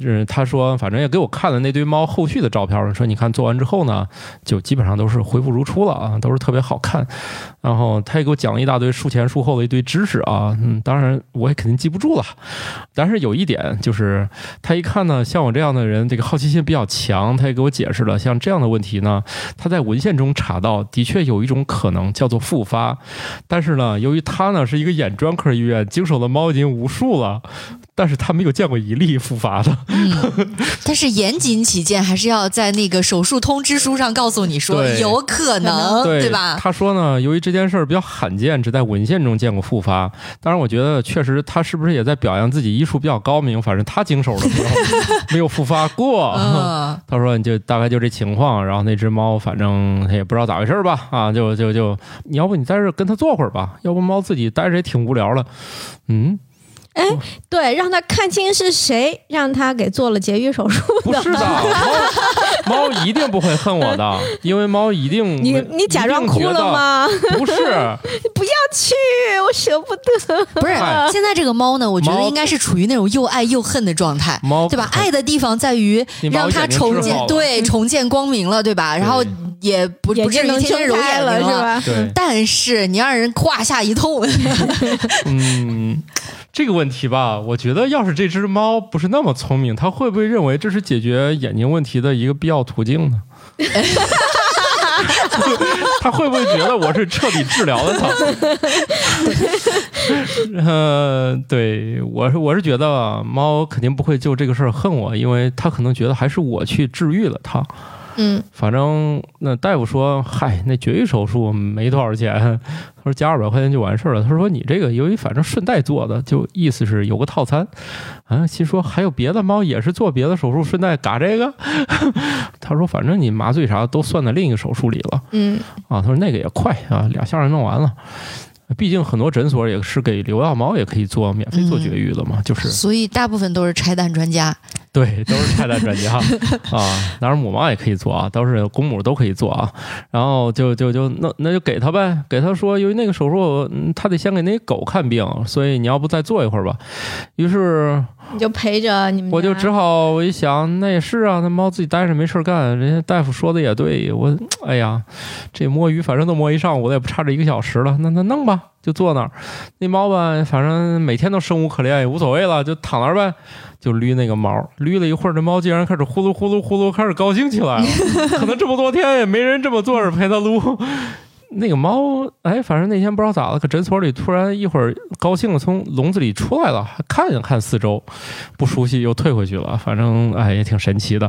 嗯，他说反正也给我看了那堆猫后续的照片，说你看做完之后呢，就基本上都是恢复如初了啊，都是特别好看。然后他也给我讲了一大堆术前术后的一堆知识啊，嗯，当然我也肯定记不住了，但是有一点就是他一看呢，像我这样的人，这个好奇心比较强，他也给我解释了，像这样的问题呢，他在文献中查到，的确有一种可能叫做复发，但是呢，由于他呢是一个眼专科医院，经手的猫已经无数了，但是他没有见过一例复发的。但是严谨起见，还是要在那个手术通知书上告诉你说有可能，对吧？他说呢，由于这件事儿比较罕见，只在文献中见过复发。当然，我觉得确实他是不是也在表扬自己医术比较高明？反正他经手的没有没有复发过。嗯，他说你就大概就这情况，然后那只猫反正他也不知道咋回事儿吧，啊，就就就，你要不你在这儿跟他坐会儿吧，要不猫自己待着也挺无聊的。嗯，对，让他看清是谁让他给做了节育手术的。不是的，猫猫一定不会恨我的，因为猫一定你你假装哭了？吗？不是，不要去，我舍不得。不是，现在这个猫呢，我觉得应该是处于那种又爱又恨的状态。猫对吧？爱的地方在于让它重见，治好了对，重见光明了，对吧？然后也不眼不至于天天揉眼了是吧？对，但是你让人胯下一痛，嗯，这个问题吧，我觉得要是这只猫不是那么聪明，它会不会认为这是解决眼睛问题的一个必要途径呢？它会不会觉得我是彻底治疗了它？呃，对我是我是觉得啊猫肯定不会就这个事儿恨我，因为它可能觉得还是我去治愈了它。嗯，反正那大夫说，嗨，那绝育手术没多少钱，他说加二百块钱就完事儿了。他说你这个由于反正顺带做的，就意思是有个套餐。啊，心说还有别的猫也是做别的手术，顺带嘎这个。他说反正你麻醉啥都算在另一个手术里了嗯，啊。他说那个也快啊，两下就弄完了。毕竟很多诊所也是给流浪猫也可以做免费做绝育的嘛，就是所以大部分都是拆弹专家。对，都是拆弹专家啊，当然母猫也可以做啊，都是公母都可以做啊。然后就就就那那就给他呗，给他说，由于那个手术，嗯他得先给那狗看病，所以你要不再做一会儿吧。于是你就陪着你们，我就只好我一想，那也是啊，那猫自己待着没事干，人家大夫说的也对，我哎呀，这摸鱼反正都摸一上午了，也不差这一个小时了，那那弄吧，就坐那儿。那猫吧，反正每天都生无可恋，也无所谓了，就躺那儿呗。就捋那个毛，捋了一会儿，这猫竟然开始呼噜呼噜呼噜，开始高兴起来了。可能这么多天也没人这么坐着陪它撸。那个猫，哎，反正那天不知道咋了，可诊所里突然一会儿高兴的从笼子里出来了，还看了看四周，不熟悉又退回去了。反正哎也挺神奇的。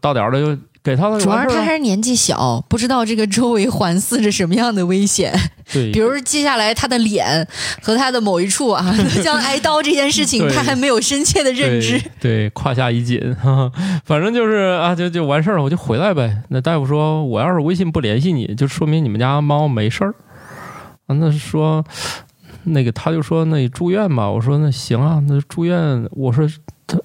到点儿了就给它了，主要他还是年纪小，不知道这个周围环伺着什么样的危险。对，比如接下来他的脸和他的某一处啊 将挨刀这件事情，他还没有深切的认知。对，对，胯下一紧，哈哈，反正就是啊，就就完事儿了，我就回来呗。那大夫说，我要是微信不联系你，就说明你们家猫没事儿。啊，那说那个他就说那你住院吧，我说那行啊，那住院，我说他。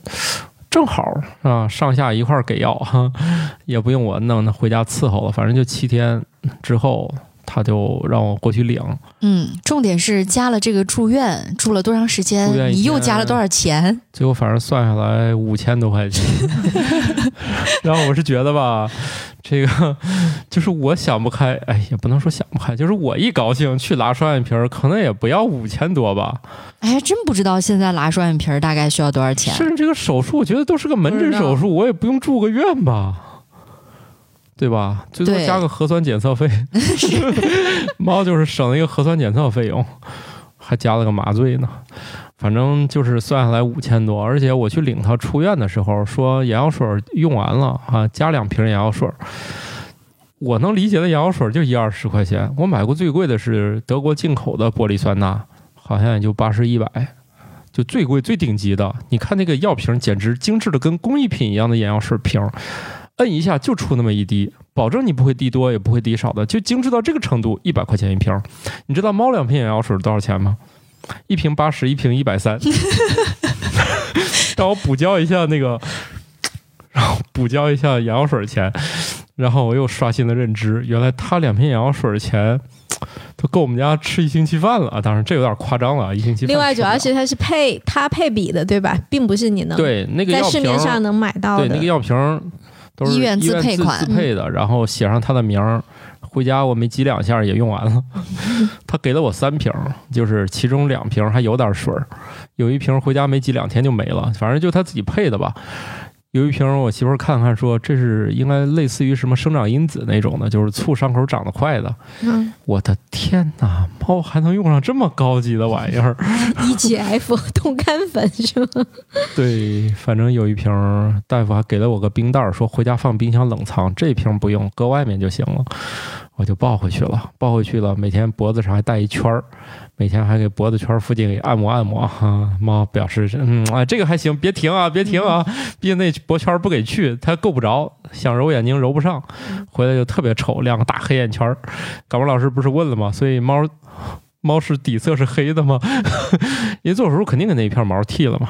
正好啊，上下一块儿给药，哈，也不用我弄，那回家伺候了，反正就七天之后，他就让我过去领，嗯，重点是加了这个住院，住了多长时间住院？你又加了多少钱？最后反正算下来五千多块钱，然后我是觉得吧，这个就是我想不开，哎，也不能说想不开，就是我一高兴去拉双眼皮儿，可能也不要五千多吧，哎，还真不知道现在拉双眼皮儿大概需要多少钱。甚至这个手术，我觉得都是个门诊手术，我也不用住个院吧。对吧？最多加个核酸检测费，猫就是省了一个核酸检测费用，还加了个麻醉呢。反正就是算下来五千多，而且我去领他出院的时候说眼药水用完了啊，加两瓶眼药水。我能理解的眼药水就一二十块钱，我买过最贵的是德国进口的玻璃酸钠，好像也就八十一百，就最贵最顶级的。你看那个药瓶，简直精致的跟工艺品一样的眼药水瓶，摁一下就出那么一滴，保证你不会滴多也不会滴少的，就精致到这个程度，一百块钱一瓶。你知道猫两瓶眼药水多少钱吗？一瓶八十，一瓶一百三。让我补交一下那个，让我补交一下眼药水钱，然后我又刷新了认知，原来他两瓶眼药水钱。都够我们家吃一星期饭了啊！当然这有点夸张了啊，一星期。另外，主要是它是配它配比的，对吧？并不是你能对那个在药瓶市面上能买到的。对那个药瓶儿都是医院自配款自配的，然后写上他的名儿。回家我没挤两下也用完了，他给了我三瓶儿，就是其中两瓶儿还有点水儿，有一瓶儿回家没挤两天就没了，反正就他自己配的吧。有一瓶儿我媳妇儿看看说这是应该类似于什么生长因子那种的，就是促伤口长得快的。嗯我的天哪，猫还能用上这么高级的玩意儿？EGF 冻干粉是吗？对，反正有一瓶儿，大夫还给了我个冰袋儿，说回家放冰箱冷藏，这瓶不用，搁外面就行了。我就抱回去了，抱回去了，每天脖子上还带一圈儿，每天还给脖子圈儿附近给按摩按摩。哈、猫表示，嗯啊，这个还行，别停啊，别停啊，毕竟那脖圈儿不给去，它够不着，想揉眼睛揉不上，回来就特别丑，两个大黑眼圈儿。感冒老师不是问了吗？所以猫猫是底色是黑的吗？因为做手术肯定给那一片毛剃了嘛，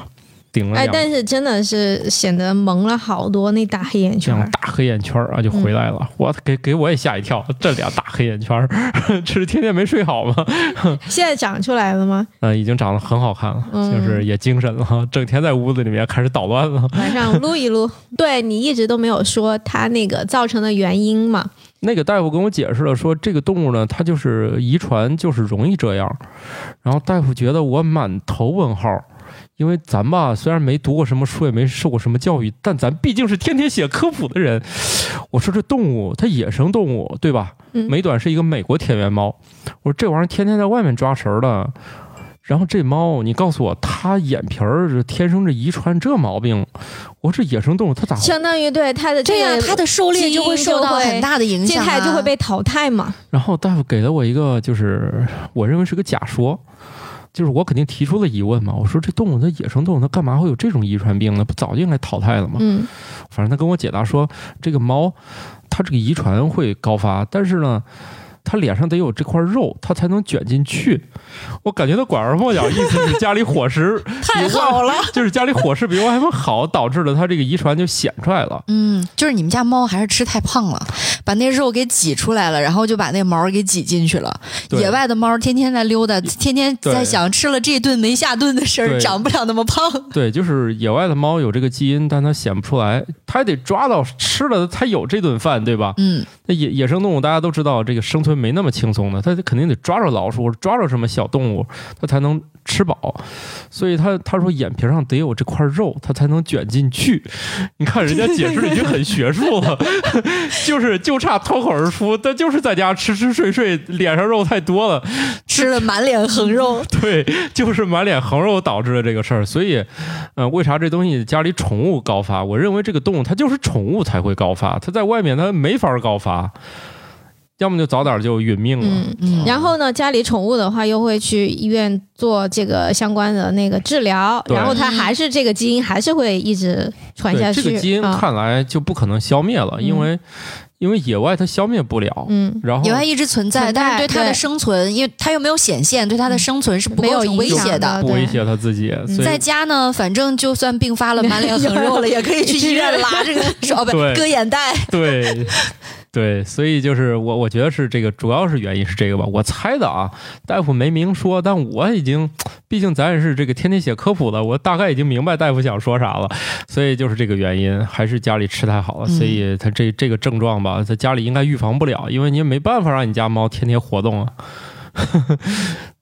顶了哎，但是真的是显得蒙了好多那大黑眼圈大黑眼圈儿啊就回来了，我给给我也吓一跳，这俩大黑眼圈儿，这是天天没睡好吗？现在长出来了吗？嗯、已经长得很好看了，嗯就是也精神了，整天在屋子里面开始捣乱了。晚上撸一撸。对你一直都没有说它那个造成的原因嘛？那个大夫跟我解释了，说这个动物呢，它就是遗传，就是容易这样。然后大夫觉得我满头问号，因为咱吧虽然没读过什么书，也没受过什么教育，但咱毕竟是天天写科普的人。我说这动物它野生动物对吧？嗯美短是一个美国田园猫，我说这玩意儿天天在外面抓食儿的。然后这猫，你告诉我，它眼皮儿这天生这遗传这毛病，我说这野生动物它咋相当于对它的这样个它的狩猎就会受到很大的影响、啊，静态就会被淘汰嘛。然后大夫给了我一个，就是我认为是个假说，就是我肯定提出了疑问嘛。我说这动物它野生动物它干嘛会有这种遗传病呢？不早就应该淘汰了吗？嗯，反正他跟我解答说，这个猫它这个遗传会高发，但是呢，它脸上得有这块肉，它才能卷进去。我感觉他拐弯抹角，意思是家里伙食 太好了。就是家里伙食比外面好，导致了它这个遗传就显出来了。嗯，就是你们家猫还是吃太胖了，把那肉给挤出来了，然后就把那毛给挤进去了。野外的猫天天在溜达，天天在想吃了这顿没下顿的事儿，长不了那么胖。对，就是野外的猫有这个基因，但它显不出来，它还得抓到吃了才有这顿饭，对吧？嗯，那野野生动物大家都知道，这个生存没那么轻松的，他肯定得抓着老鼠抓着什么小动物，他才能吃饱。所以他他说眼皮上得有这块肉，他才能卷进去。你看人家解释的已经很学术了，就是就差脱口而出，他就是在家吃吃睡睡，脸上肉太多了，吃了满脸横肉。对，就是满脸横肉导致的这个事儿。所以，呃，为啥这东西家里宠物高发？我认为这个动物它就是宠物才会高发，它在外面它没法高发，要么就早点就殒命了。嗯，嗯，然后呢，家里宠物的话，又会去医院做这个相关的那个治疗，然后它还是这个基因还是会一直传下，去。这个基因啊看来就不可能消灭了，因为因为野外它消灭不了。嗯，然后野外一直存在，但是对它的生存，因为它又没有显现，对它的生存是不没有构成威影响胁的。不威胁它自己，在家呢，反正就算病发了，满脸横肉了，也可以去医院拉这个 手哦不割眼袋。对对，所以就是我我觉得是这个，主要是原因是这个吧，我猜的啊，大夫没明说，但我已经，毕竟咱也是这个天天写科普的，我大概已经明白大夫想说啥了，所以就是这个原因，还是家里吃太好了，所以他这这个症状吧，在家里应该预防不了，因为你也没办法让你家猫天天活动啊。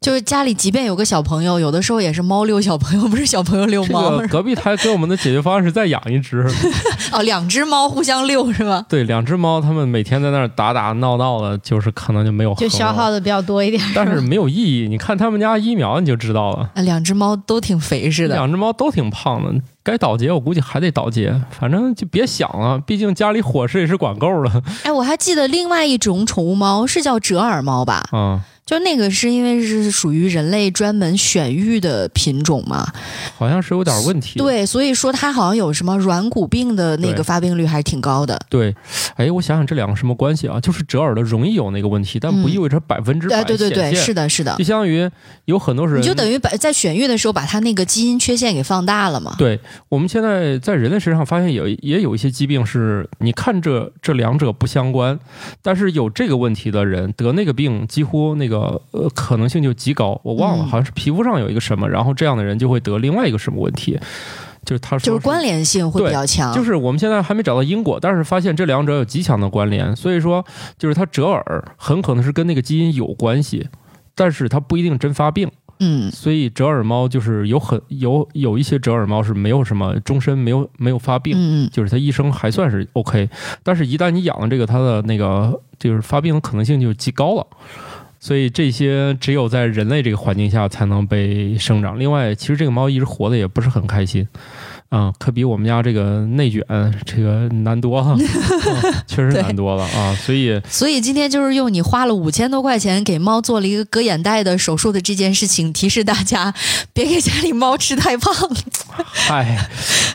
就是家里即便有个小朋友，有的时候也是猫遛小朋友，不是小朋友遛这猫。个隔壁台给我们的解决方案是再养一只，哦，两只猫互相遛是吧？对，两只猫，它们每天在那儿打打闹闹的，就是可能就没有就消耗的比较多一点。但是没有意义。你看他们家疫苗你就知道了，啊，两只猫都挺肥似的。两只猫都挺胖的，该倒节我估计还得倒节，反正就别想了，毕竟家里伙食也是管够了哎，我还记得另外一种宠物猫是叫折耳猫吧？啊、就那个是因为是属于人类专门选育的品种嘛，好像是有点问题。对，所以说它好像有什么软骨病的那个发病率还是挺高的。对，哎，我想想这两个什么关系啊？就是折耳的容易有那个问题，但不嗯意味着百分之百对对对对，是的，是的就。相当于有很多人，你就等于把在选育的时候把它那个基因缺陷给放大了嘛？对，我们现在在人类身上发现有也有一些疾病是，你看这这两者不相关，但是有这个问题的人得那个病，几乎那个呃可能性就极高。我忘了，嗯好像是皮肤上有一个什么，然后这样的人就会得另外一个什么问题，就是他说就是关联性会比较强。就是我们现在还没找到因果，但是发现这两者有极强的关联，所以说就是它折耳很可能是跟那个基因有关系，但是它不一定真发病。嗯，所以折耳猫就是有很有有一些折耳猫是没有什么终身没有没有发病，嗯嗯，就是它一生还算是 OK，但是一旦你养了这个，它的那个就是发病的可能性就极高了。所以这些只有在人类这个环境下才能被生长。另外，其实这个猫一直活的也不是很开心，啊、可比我们家这个内卷这个难多了，啊确实难多了啊。所以所以今天就是用你花了五千多块钱给猫做了一个割眼袋的手术的这件事情，提示大家别给家里猫吃太胖。嗨，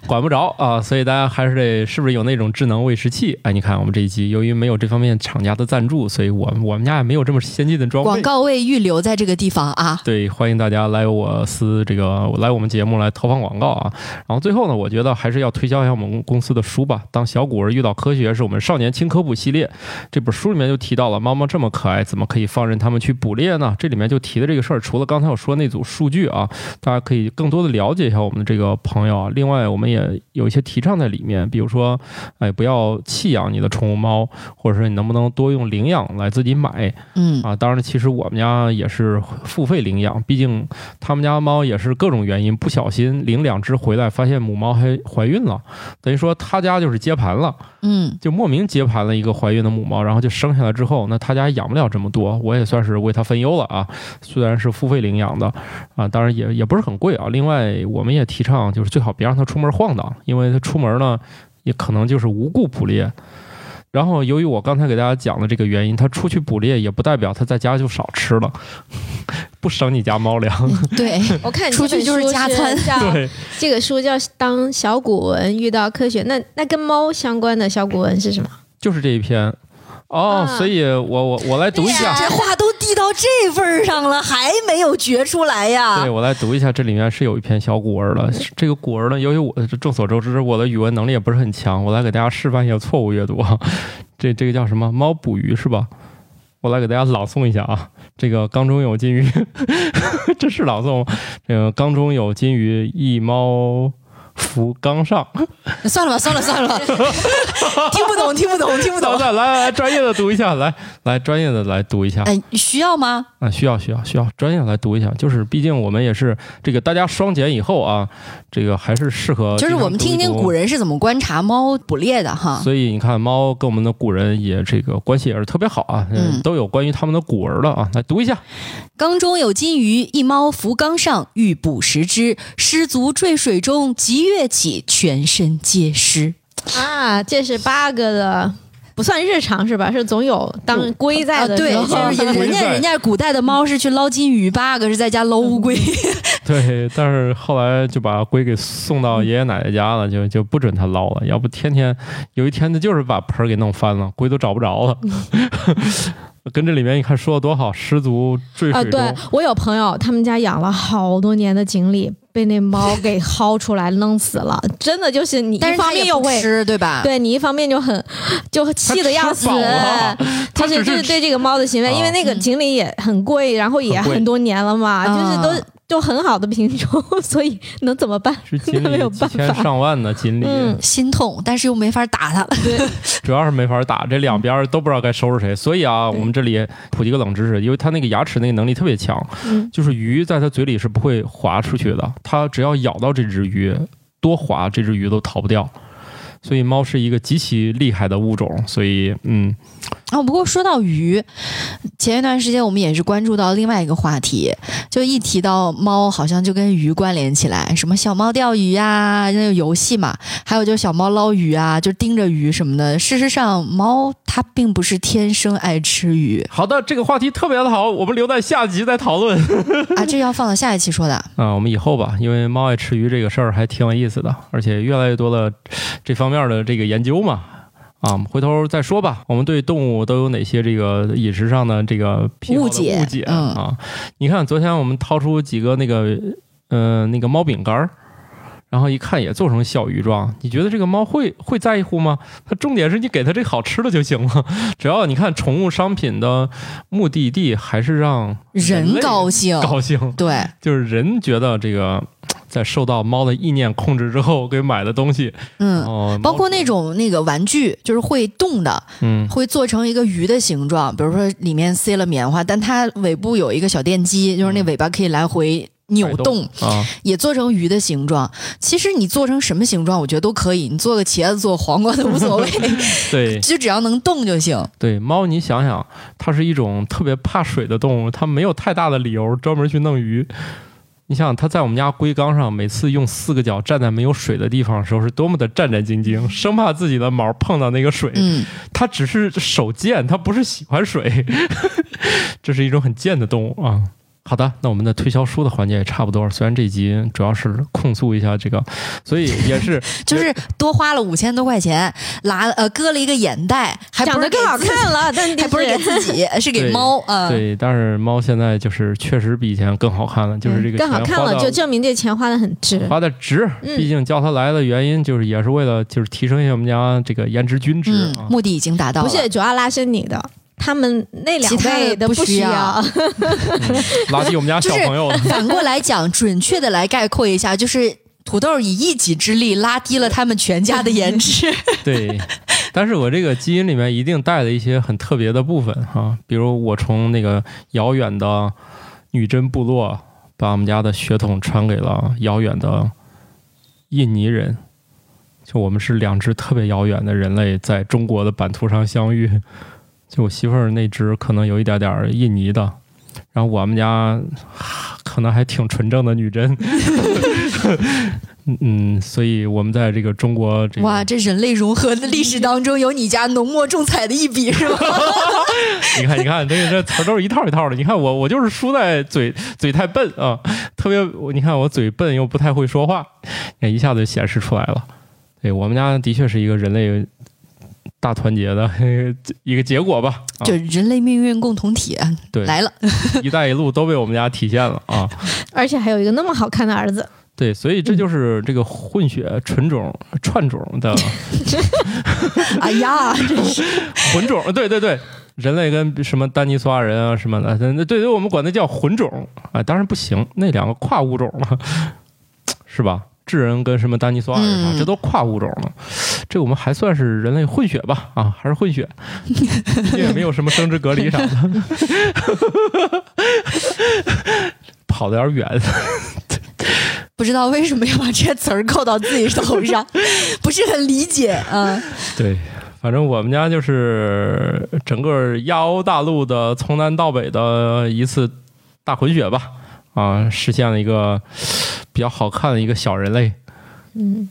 管不着啊，所以大家还是得是不是有那种智能喂食器？哎，你看我们这一期由于没有这方面厂家的赞助，所以我我们家也没有这么先进的装备。广告位预留在这个地方啊。对，欢迎大家来我司这个来我们节目来投放广告啊。然后最后呢，我觉得还是要推销一下我们公司的书吧。当小古儿遇到科学，是我们少年轻科普系列。这本书里面就提到了猫猫这么可爱，怎么可以放任它们去捕猎呢？这里面就提的这个事儿，除了刚才我说那组数据啊，大家可以更多的了解一下我们的这个朋友啊。另外，我们也有一些提倡在里面，比如说，哎，不要弃养你的宠物猫，或者说你能不能多用领养来自己买。嗯啊，当然，其实我们家也是付费领养，毕竟他们家猫也是各种原因不小心领两只回来，发现母猫还怀孕了，等于说他家就是接盘了，嗯就莫名接盘了一个怀孕的母猫，然后就生下来之后，那他家养不了这么多，我也算是为他分忧了啊。虽然是付费领养的啊，当然也也不是很贵啊。另外，我们也提倡就是最好别让它出门晃荡，因为它出门呢也可能就是无故捕猎。然后，由于我刚才给大家讲的这个原因，它出去捕猎也不代表它在家就少吃了，不省你家猫粮。对，我看你出去就是加餐叫对，这个书叫《当小古文遇到科学》，那那跟猫相关的小古文是什么？就是这一篇哦，啊所以我我我来读一下，这话都递到这份儿上了，还没有觉出来呀对，？我来读一下，这里面是有一篇小古文的。这个古文呢，由于我众所周知，我的语文能力也不是很强，我来给大家示范一下错误阅读啊。这这个叫什么？猫捕鱼是吧？我来给大家朗诵一下啊。这个缸中有金鱼，这是朗诵吗。这个缸中有金鱼，一猫伏缸上。算了吧，算了算了吧，听不懂，听不懂，听不懂。来来来，专业的读一下，来来专业的来读一下。哎，需要吗？啊，需要需要需要，专业来读一下。就是毕竟我们也是这个大家双减以后啊，这个还是适合就是我们听听古人。是怎么观察猫捕猎的哈。所以你看，猫跟我们的古人也这个关系也是特别好啊，嗯都有关于他们的古文了啊，来读一下。缸中有金鱼，一猫伏缸上，欲捕食之，失足坠水中，即跃起，全身皆湿。啊，这是八个的，不算日常是吧？是总有当龟在啊，对，的时候。就是人家 人家古代的猫是去捞金鱼，八个是在家捞乌龟。对，但是后来就把龟给送到爷爷奶奶家了，就就不准他捞了，要不天天有一天他就是把盆儿给弄翻了，龟都找不着了。跟这里面你看说的多好，失足坠啊，水中。对我有朋友，他们家养了好多年的锦鲤，被那猫给薅出来弄死了，真的就是你一但是它也方面又会。吃，对吧？对你一方面就很就气的要死它吃饱了，它就是就是对这个猫的行为，啊因为那个锦鲤也很贵，然后也很多年了嘛，啊就是都就很好的品种，所以能怎么办？是锦那 没有鲤几办法千上万的锦鲤，嗯心痛，但是又没法打它了。主要是没法打，这两边都不知道该收拾谁。所以啊，我们这里普及个冷知识，因为它那个牙齿那个能力特别强，嗯就是鱼在它嘴里是不会滑出去的，它只要咬到这只鱼，多滑这只鱼都逃不掉。所以猫是一个极其厉害的物种，所以嗯，啊，不过说到鱼，前一段时间我们也是关注到另外一个话题，就一提到猫，好像就跟鱼关联起来，什么小猫钓鱼呀、那个游戏嘛，还有就是小猫捞鱼啊，就盯着鱼什么的。事实上，猫它并不是天生爱吃鱼好的，这个话题特别的好，我们留在下集再讨论。啊，这要放到下一期说的。啊，我们以后吧，因为猫爱吃鱼这个事儿还挺有意思的，而且越来越多的这方面的这个研究嘛。啊，回头再说吧。我们对动物都有哪些这个饮食上的这个误解误解嗯啊？你看，昨天我们掏出几个那个呃那个猫饼干儿，然后一看也做成小鱼状，你觉得这个猫会会在乎吗？它重点是你给它这好吃的就行了。只要你看宠物商品的目的地还是让人类高兴，高兴，对，就是人觉得这个在受到猫的意念控制之后给买的东西，嗯。哦，包括那种那个玩具，就是会动的，嗯会做成一个鱼的形状，比如说里面塞了棉花，但它尾部有一个小电机，就是那尾巴可以来回扭动，啊，也做成鱼的形状。其实你做成什么形状，我觉得都可以，你做个茄子、做黄瓜都无所谓，对就只要能动就行。对，猫你想想，它是一种特别怕水的动物，它没有太大的理由专门去弄鱼。你想想，它在我们家龟缸上，每次用四个脚站在没有水的地方的时候，是多么的战战兢兢，生怕自己的毛碰到那个水。嗯，它只是手贱，它不是喜欢水，这是一种很贱的动物啊。好的，那我们的推销书的环节也差不多了。虽然这集主要是控诉一下这个，所以也是 就是多花了五千多块钱，拉呃割了一个眼袋，还不长得更好看了，但还不是给自己，是给猫啊。对。但是猫现在就是确实比以前更好看了，就是这个更好看了，就证明这钱花的很值。花的值。嗯毕竟叫它来的原因就是也是为了就是提升一下我们家这个颜值均值嗯啊，。目的已经达到了。不是主要拉伸你的，他们那两其他的不需需要拉低我们家小朋友。反过来讲，准确的来概括一下，就是土豆以一己之力拉低了他们全家的颜值。对，但是我这个基因里面一定带了一些很特别的部分哈、比如我从那个遥远的女真部落把我们家的血统传给了遥远的印尼人，就我们是两只特别遥远的人类在中国的版图上相遇。就我媳妇儿那只可能有一点点儿印尼的，然后我们家可能还挺纯正的女真。嗯嗯，所以我们在这个中国这个哇，这人类融合的历史当中，有你家浓墨重彩的一笔，是吗？你看，你看，这个这词儿都是一套一套的。你看我，我就是输在嘴嘴太笨啊，特别你看我嘴笨又不太会说话，哎，一下子就显示出来了。对我们家的确是一个人类大团结的 一个结果吧。啊。就人类命运共同体对，来了，一带一路都被我们家体现了啊。而且还有一个那么好看的儿子，对，所以这就是这个混血纯种串种的。哎呀，真是。混种，对对对，人类跟什么丹尼索瓦人啊什么的，对对，我们管那叫混种。啊，当然不行，那两个跨物种了，是吧？智人跟什么丹尼索瓦人啊，嗯这都跨物种了，这我们还算是人类混血吧？啊，还是混血，也没有什么生殖隔离啥的，跑得有点远。不知道为什么要把这些词儿扣到自己头上，不是很理解啊。对，反正我们家就是整个亚欧大陆的从南到北的一次大混血吧，啊，实现了一个比较好看的一个小人类。嗯，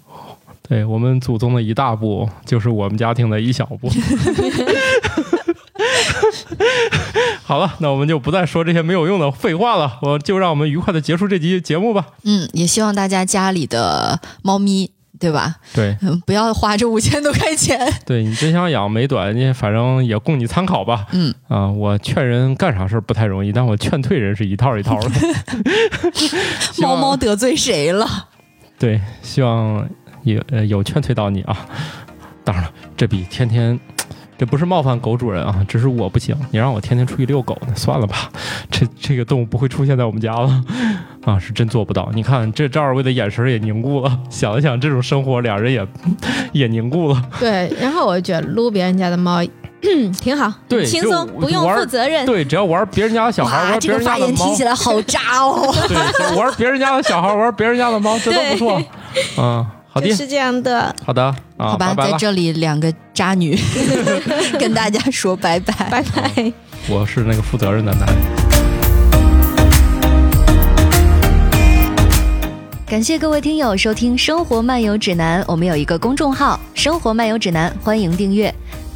对我们祖宗的一大步，就是我们家庭的一小步。好了，那我们就不再说这些没有用的废话了，我就让我们愉快的结束这集节目吧。嗯，也希望大家家里的猫咪，对吧？对，嗯，不要花这五千多块钱。对你真想养美短，你反正也供你参考吧。嗯啊，我劝人干啥事儿不太容易，但我劝退人是一套一套的。猫猫得罪谁了？对，希望有呃有劝退到你啊。当然了，这比天天，这不是冒犯狗主人啊，只是我不行。你让我天天出去遛狗，那算了吧，这这个动物不会出现在我们家了啊，是真做不到。你看这赵二位的眼神也凝固了，想了想这种生活，俩人也也凝固了。对。然后我就觉得撸别人家的猫挺好，对轻松，不用负责任。对，只要玩别人家的小孩，玩别这个人家的猫发言听，起来好渣哦。对，玩别人家的小孩，玩别人家的猫，这都不错。嗯，好的，是这样的，好的啊，好吧，拜拜。在这里两个渣女 跟大家说拜拜。拜拜。我是那个负责任的男人。感谢各位听友收听《生活漫游指南》，我们有一个公众号《生活漫游指南》，欢迎订阅。